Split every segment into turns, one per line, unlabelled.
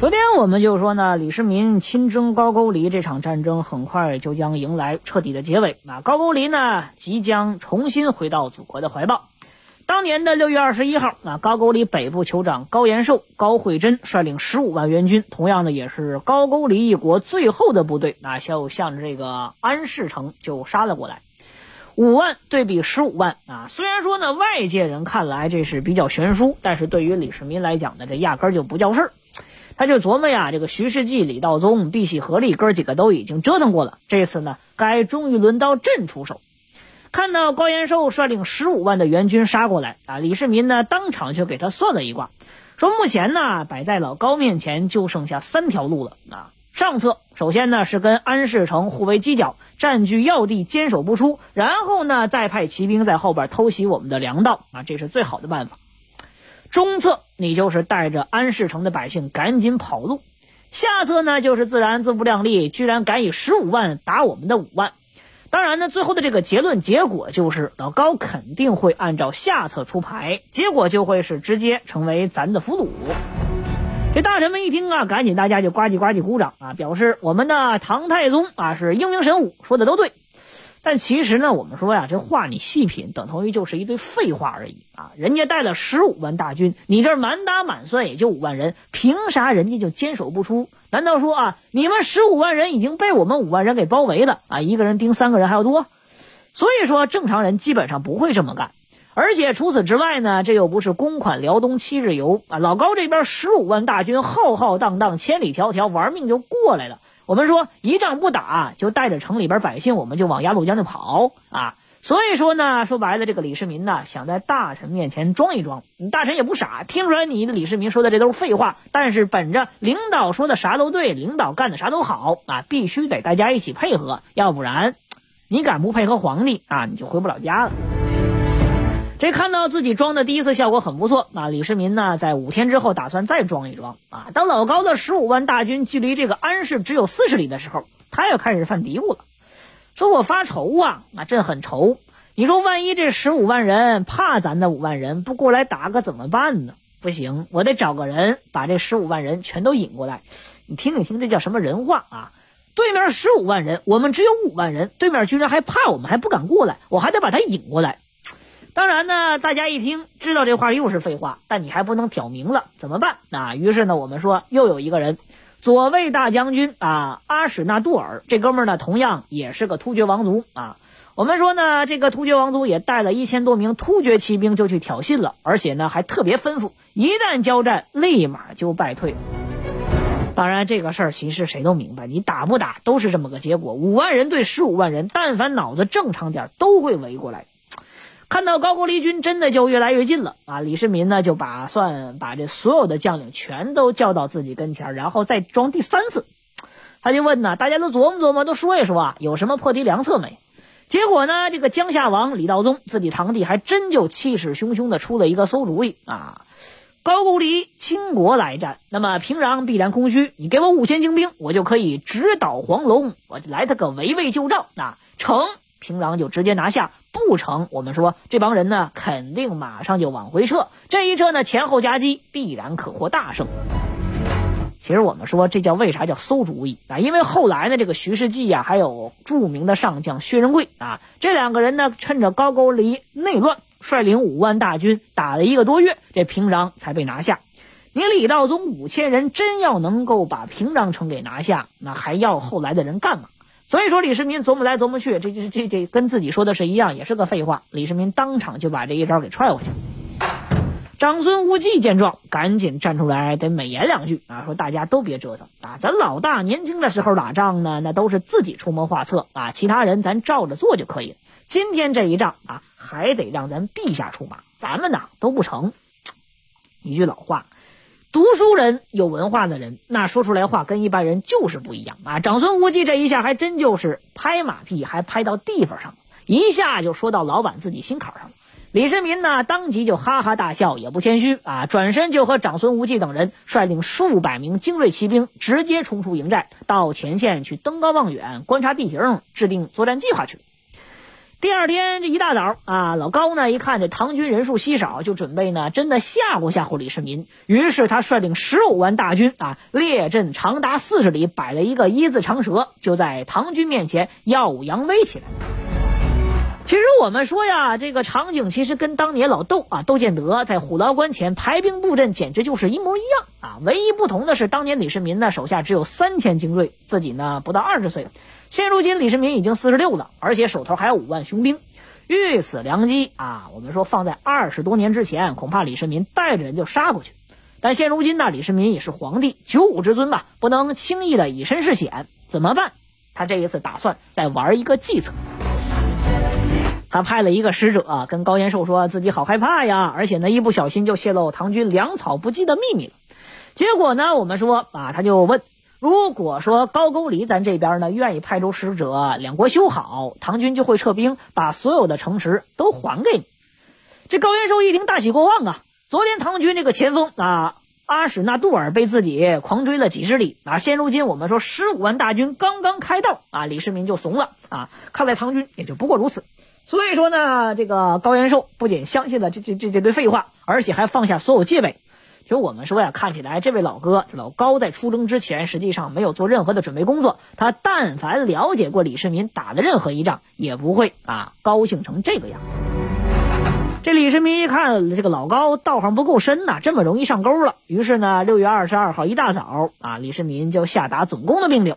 昨天我们就说呢，李世民亲征高句丽这场战争很快就将迎来彻底的结尾。那高句丽呢，即将重新回到祖国的怀抱。当年的六月二十一号，啊，高句丽北部酋长高延寿、高惠贞率领十五万援军，同样的也是高句丽一国最后的部队，啊，就向这个安市城就杀了过来。五万对比十五万啊，虽然说呢，外界人看来这是比较悬殊，但是对于李世民来讲呢，这压根儿就不叫事儿。他就琢磨呀，这个徐世绩、李道宗、碧玺合力哥几个都已经折腾过了，这次呢，该终于轮到朕出手。看到高延寿率领十五万的援军杀过来啊，李世民呢当场就给他算了一卦，说目前呢摆在老高面前就剩下三条路了啊。上策首先呢是跟安市城互为犄角。占据要地，坚守不出，然后呢，再派骑兵在后边偷袭我们的粮道啊，这是最好的办法。中策，你就是带着安市城的百姓赶紧跑路；下策呢，就是自然自不量力，居然敢以十五万打我们的五万。当然呢，最后的这个结论结果就是老高肯定会按照下策出牌，结果就会是直接成为咱的俘虏。这大臣们一听啊，赶紧大家就呱唧呱唧鼓掌啊，表示我们的唐太宗啊是英明神武，说的都对。但其实呢，我们说呀，这话你细品，等同于就是一堆废话而已啊。人家带了十五万大军，你这满打满算也就五万人，凭啥人家就坚守不出？难道说啊，你们十五万人已经被我们五万人给包围了啊？一个人盯三个人还要多？所以说，正常人基本上不会这么干。而且除此之外呢，这又不是公款辽东七日游啊！老高这边十五万大军浩浩荡荡，千里迢迢玩命就过来了。我们说一仗不打，就带着城里边百姓，我们就往鸭绿江就跑啊！所以说呢，说白了，这个李世民呢，想在大臣面前装一装，大臣也不傻，听出来你的李世民说的这都是废话，但是本着领导说的啥都对，领导干的啥都好啊，必须得大家一起配合，要不然你敢不配合皇帝啊，你就回不了家了。这看到自己装的第一次效果很不错，那李世民呢，在五天之后打算再装一装啊。当老高的十五万大军距离这个安市只有四十里的时候，他又开始犯嘀咕了，说我发愁啊，那朕很愁。你说万一这十五万人怕咱的五万人不过来打可怎么办呢？不行，我得找个人把这十五万人全都引过来。你听一听，这叫什么人话啊？对面十五万人，我们只有五万人，对面居然还怕我们，还不敢过来，我还得把他引过来。当然呢，大家一听知道这话又是废话，但你还不能挑明了，怎么办？那于是呢，我们说又有一个人，左卫大将军啊，阿史那杜尔，这哥们呢，同样也是个突厥王族啊。我们说呢，这个突厥王族也带了一千多名突厥骑兵就去挑衅了，而且呢，还特别吩咐，一旦交战，立马就败退。当然，这个事儿其实谁都明白，你打不打都是这么个结果。五万人对十五万人，但凡脑子正常点，都会围过来。看到高句丽军真的就越来越近了啊！李世民呢就打算把这所有的将领全都叫到自己跟前，然后再装第三次。他就问呢，大家都琢磨琢磨，都说一说啊，有什么破敌良策没？结果呢，这个江夏王李道宗自己堂弟还真就气势汹汹的出了一个馊主意啊！高句丽倾国来战，那么平壤必然空虚，你给我五千精兵，我就可以直捣黄龙，我来他个围魏救赵，那成平壤就直接拿下。不成，我们说这帮人呢，肯定马上就往回撤。这一撤呢，前后夹击，必然可获大胜。其实我们说这叫为啥叫馊主意啊？因为后来呢，这个徐世绩呀，还有著名的上将薛仁贵啊，这两个人呢，趁着高句丽内乱，率领五万大军打了一个多月，这平壤才被拿下。你李道宗五千人真要能够把平壤城给拿下，那还要后来的人干嘛？所以说，李世民琢磨来琢磨去，这这这这跟自己说的是一样，也是个废话。李世民当场就把这一招给踹回去。长孙无忌见状，赶紧站出来得美言两句啊，说大家都别折腾啊，咱老大年轻的时候打仗呢，那都是自己出谋划策啊，其他人咱照着做就可以。今天这一仗啊，还得让咱陛下出马，咱们哪都不成。一句老话，读书人、有文化的人，那说出来话跟一般人就是不一样啊！长孙无忌这一下还真就是拍马屁，还拍到地方上了，一下就说到老板自己心坎上了。李世民呢，当即就哈哈大笑，也不谦虚啊，转身就和长孙无忌等人率领数百名精锐骑兵，直接冲出营寨，到前线去登高望远，观察地形，制定作战计划去。第二天这一大早啊，老高呢一看这唐军人数稀少，就准备呢真的吓唬吓唬李世民。于是他率领十五万大军啊，列阵长达四十里，摆了一个一字长蛇，就在唐军面前耀武扬威起来。其实我们说呀，这个场景其实跟当年老窦啊窦建德在虎牢关前排兵布阵，简直就是一模一样啊。唯一不同的是，当年李世民呢手下只有三千精锐，自己呢不到二十岁。现如今，李世民已经四十六了，而且手头还有五万雄兵，遇此良机啊！我们说放在二十多年之前，恐怕李世民带着人就杀过去。但现如今呢，李世民也是皇帝，九五之尊吧，不能轻易的以身试险。怎么办？他这一次打算再玩一个计策。他派了一个使者跟高延寿说自己好害怕呀，而且呢，一不小心就泄露唐军粮草不济的秘密了。结果呢，我们说啊，他就问。如果说高句丽咱这边呢愿意派出使者，两国修好，唐军就会撤兵，把所有的城池都还给你。这高延寿一听大喜过望啊！昨天唐军这个前锋啊阿史那杜尔被自己狂追了几十里啊，现如今我们说十五万大军刚刚开道啊，李世民就怂了啊！看来唐军也就不过如此。所以说呢，这个高延寿不仅相信了这这这这堆废话，而且还放下所有戒备。就我们说呀，看起来这位老哥老高在出征之前，实际上没有做任何的准备工作。他但凡了解过李世民打的任何一仗，也不会啊高兴成这个样子。这李世民一看这个老高道行不够深呐，这么容易上钩了。于是呢，六月二十二号一大早啊，李世民就下达总攻的命令。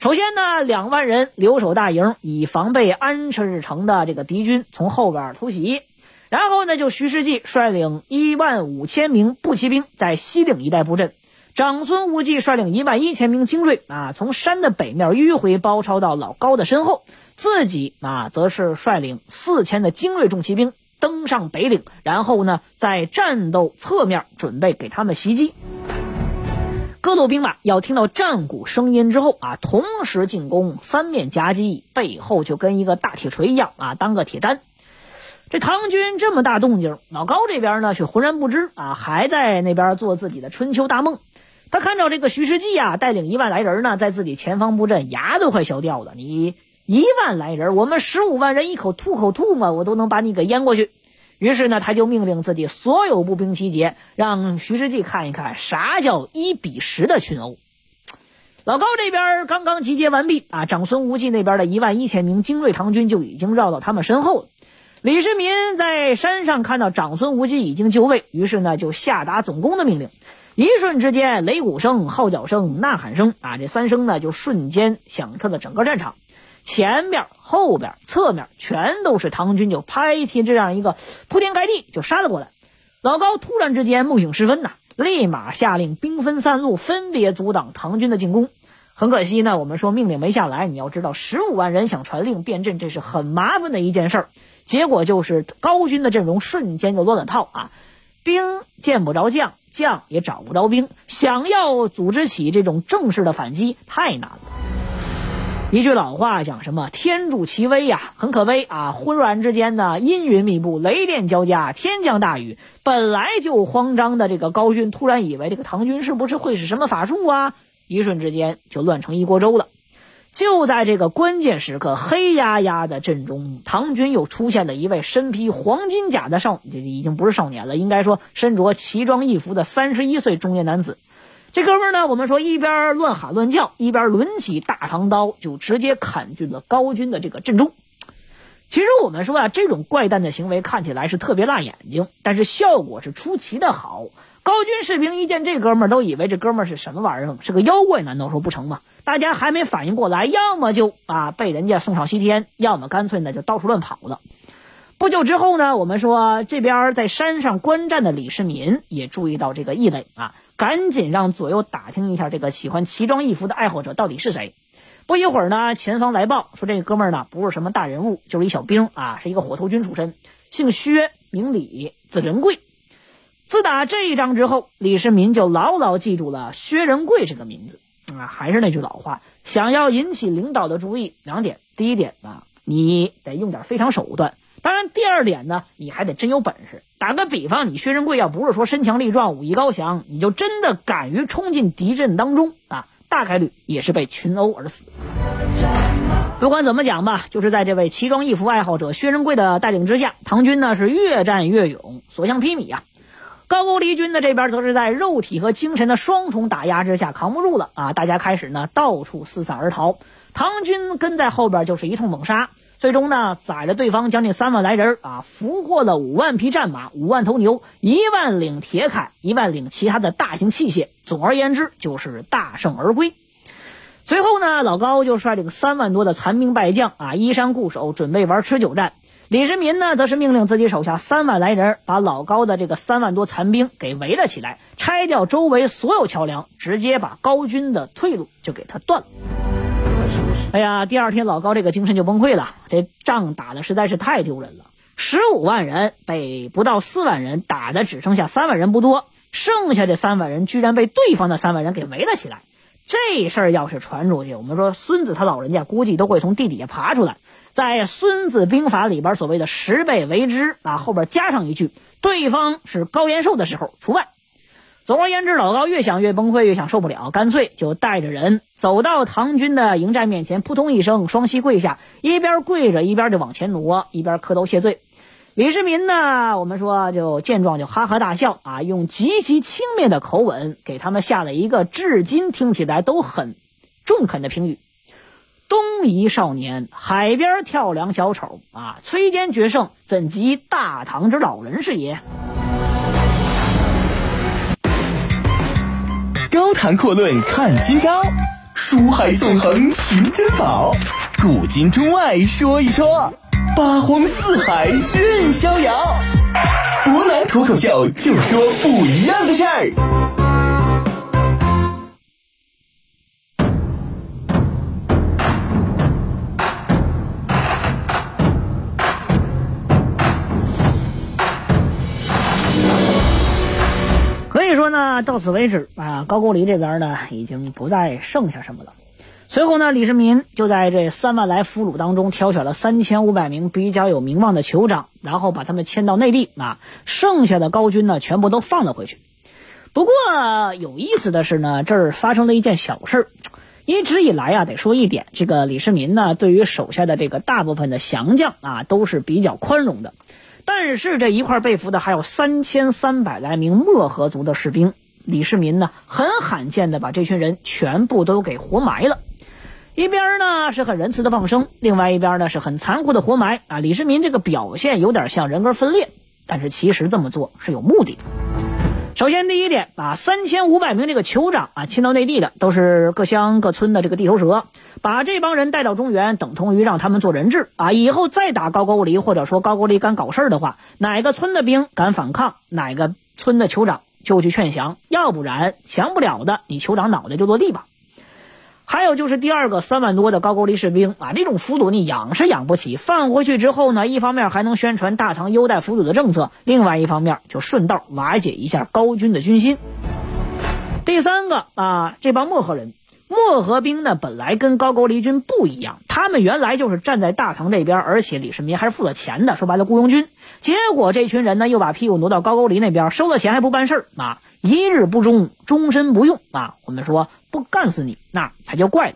首先呢，两万人留守大营，以防备安赤城的这个敌军从后边突袭。然后呢，就徐世绩率领一万五千名步骑兵在西岭一带布阵，长孙无忌率领一万一千名精锐啊，从山的北面迂回包抄到老高的身后，自己啊，则是率领四千的精锐重骑兵登上北岭，然后呢，在战斗侧面准备给他们袭击。各路兵马要听到战鼓声音之后啊，同时进攻，三面夹击，背后就跟一个大铁锤一样啊，当个铁砧。这唐军这么大动静，老高这边呢却浑然不知啊，还在那边做自己的春秋大梦。他看着这个徐世绩啊，带领一万来人呢，在自己前方布阵，牙都快笑掉了。你一万来人，我们十五万人，一口吐口吐沫，我都能把你给淹过去。于是呢，他就命令自己所有步兵集结，让徐世绩看一看啥叫一比十的群殴。老高这边刚刚集结完毕啊，长孙无忌那边的一万一千名精锐唐军就已经绕到他们身后了。李世民在山上看到长孙无忌已经就位，于是呢就下达总攻的命令。一瞬之间，擂鼓声、号角声、呐喊声啊，这三声呢就瞬间响彻了整个战场。前边、后边、侧面全都是唐军，就拍踢这样一个铺天盖地就杀了过来。老高突然之间梦醒时分呐，立马下令兵分三路，分别阻挡唐军的进攻。很可惜呢，我们说命令没下来。你要知道，十五万人想传令变阵，这是很麻烦的一件事儿。结果就是高军的阵容瞬间就乱了套啊，兵见不着将，将也找不着兵，想要组织起这种正式的反击太难了。一句老话讲什么“天助其危”呀，很可悲啊！忽然之间呢，阴云密布，雷电交加，天降大雨。本来就慌张的这个高军，突然以为这个唐军是不是会使什么法术啊？一瞬之间就乱成一锅粥了。就在这个关键时刻，黑压压的阵中，唐军又出现了一位身披黄金甲的少，这已经不是少年了，应该说身着奇装异服的三十一岁中年男子。这哥们呢，我们说一边乱喊乱叫，一边抡起大长刀，就直接砍进了高军的这个阵中。其实我们说啊，这种怪诞的行为看起来是特别辣眼睛，但是效果是出奇的好。高军士兵一见这哥们儿，都以为这哥们儿是什么玩意儿？是个妖怪？难道说不成吗？大家还没反应过来，要么就啊被人家送上西天，要么干脆呢就到处乱跑了。不久之后呢，我们说这边在山上观战的李世民也注意到这个异类啊，赶紧让左右打听一下这个喜欢奇装异服的爱好者到底是谁。不一会儿呢，前方来报说这哥们儿呢不是什么大人物，就是一小兵啊，是一个火头军出身，姓薛名李，字仁贵。自打这一仗之后，李世民就牢牢记住了薛仁贵这个名字啊。还是那句老话，想要引起领导的注意，两点：第一点啊，你得用点非常手段；当然，第二点呢，你还得真有本事。打个比方，你薛仁贵要不是说身强力壮、武艺高强，你就真的敢于冲进敌阵当中啊，大概率也是被群殴而死。不管怎么讲吧，就是在这位奇装异服爱好者薛仁贵的带领之下，唐军呢是越战越勇，所向披靡啊。高句丽军的这边则是在肉体和精神的双重打压之下扛不住了啊！大家开始呢到处四散而逃，唐军跟在后边就是一通猛杀，最终呢宰了对方将近三万来人啊，俘获了五万匹战马、五万头牛、一万领铁铠、一万领其他的大型器械，总而言之就是大胜而归。随后呢，老高就率领三万多的残兵败将啊依山固守，准备玩持久战。李世民呢，则是命令自己手下三万来人，把老高的这个三万多残兵给围了起来，拆掉周围所有桥梁，直接把高军的退路就给他断了。哎呀，第二天老高这个精神就崩溃了，这仗打的实在是太丢人了。十五万人被不到四万人打的只剩下三万人不多，剩下这三万人居然被对方的三万人给围了起来。这事儿要是传出去，我们说孙子他老人家估计都会从地底下爬出来。在《孙子兵法》里边所谓的“十倍为之”啊，后边加上一句“对方是高延寿的时候除外”。总而言之，老高越想越崩溃，越想受不了，干脆就带着人走到唐军的营寨面前，扑通一声双膝跪下，一边跪着一边就往前挪，一边磕头谢罪。李世民呢，我们说就见状就哈哈大笑啊，用极其轻蔑的口吻给他们下了一个至今听起来都很中肯的评语。一少年，海边跳梁小丑啊！崔坚决胜，怎及大唐之老人是也？
高谈阔论看今朝，书海纵横寻珍宝，古今中外说一说，八荒四海任逍遥。博南脱口秀，就说不一样的事儿。
那，到此为止啊，高句丽这边呢已经不再剩下什么了。随后呢，李世民就在这三万来俘虏当中挑选了三千五百名比较有名望的酋长，然后把他们迁到内地啊，剩下的高军呢全部都放了回去。不过有意思的是呢，这儿发生了一件小事。一直以来啊，得说一点，这个李世民呢，对于手下的这个大部分的降将啊，都是比较宽容的。但是这一块被俘的还有三千三百来名漠河族的士兵，李世民呢很罕见的把这群人全部都给活埋了。一边呢是很仁慈的放生，另外一边呢是很残酷的活埋啊。李世民这个表现有点像人格分裂，但是其实这么做是有目的的。首先第一点啊，三千五百名这个酋长啊迁到内地的都是各乡各村的这个地头蛇。把这帮人带到中原，等同于让他们做人质啊！以后再打高句丽，或者说高句丽敢搞事儿的话，哪个村的兵敢反抗，哪个村的酋长就去劝降，要不然降不了的，你酋长脑袋就落地吧。还有就是第二个，三万多的高句丽士兵啊，这种俘虏你养是养不起，放回去之后呢，一方面还能宣传大唐优待俘虏的政策，另外一方面就顺道瓦解一下高军的军心。第三个啊，这帮漠河人。漠河兵呢，本来跟高句丽军不一样，他们原来就是站在大唐这边，而且李世民还是付了钱的，说白了雇佣军。结果这群人呢，又把屁股挪到高句丽那边，收了钱还不办事儿啊，一日不忠，终身不用啊。我们说不干死你，那才叫怪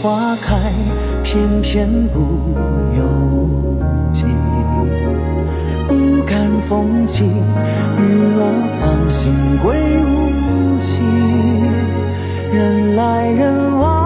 花开，偏偏不由己。不敢风起，雨落，放心归无期。人来人往。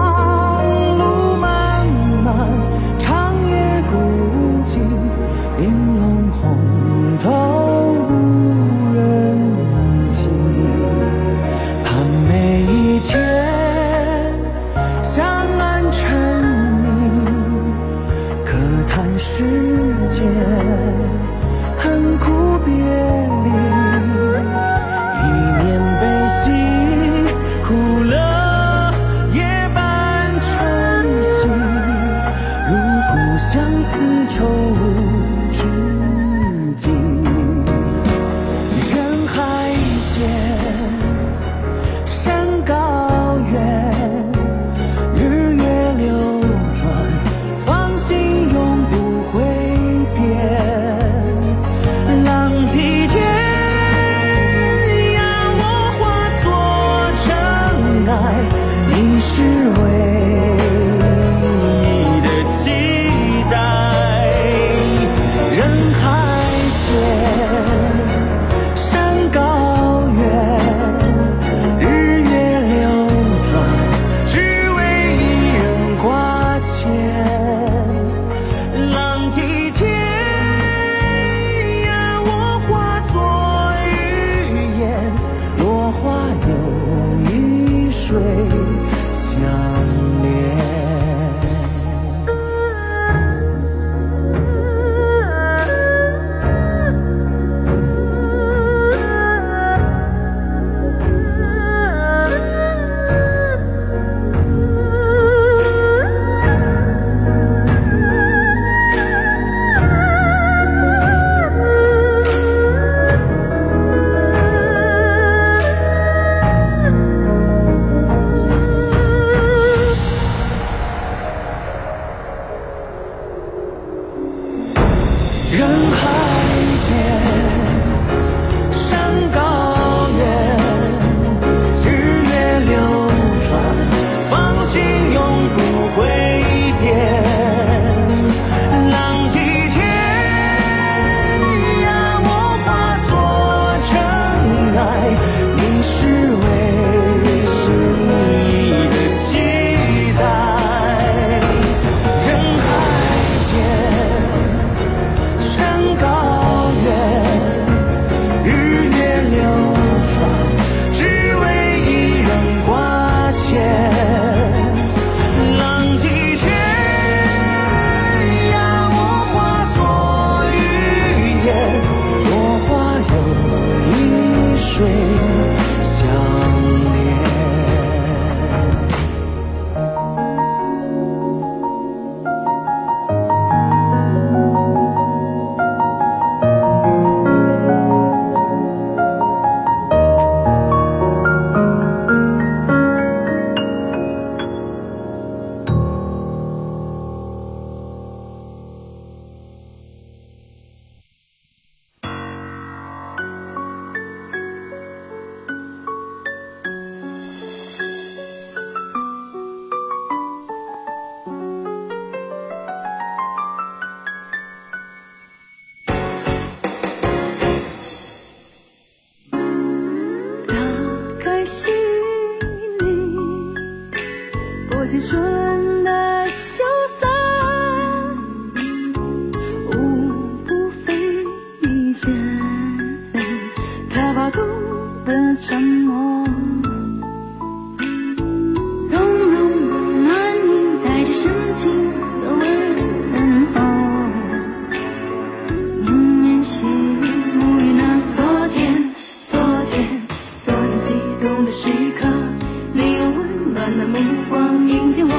你用温暖的目光迎接我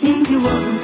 迎接我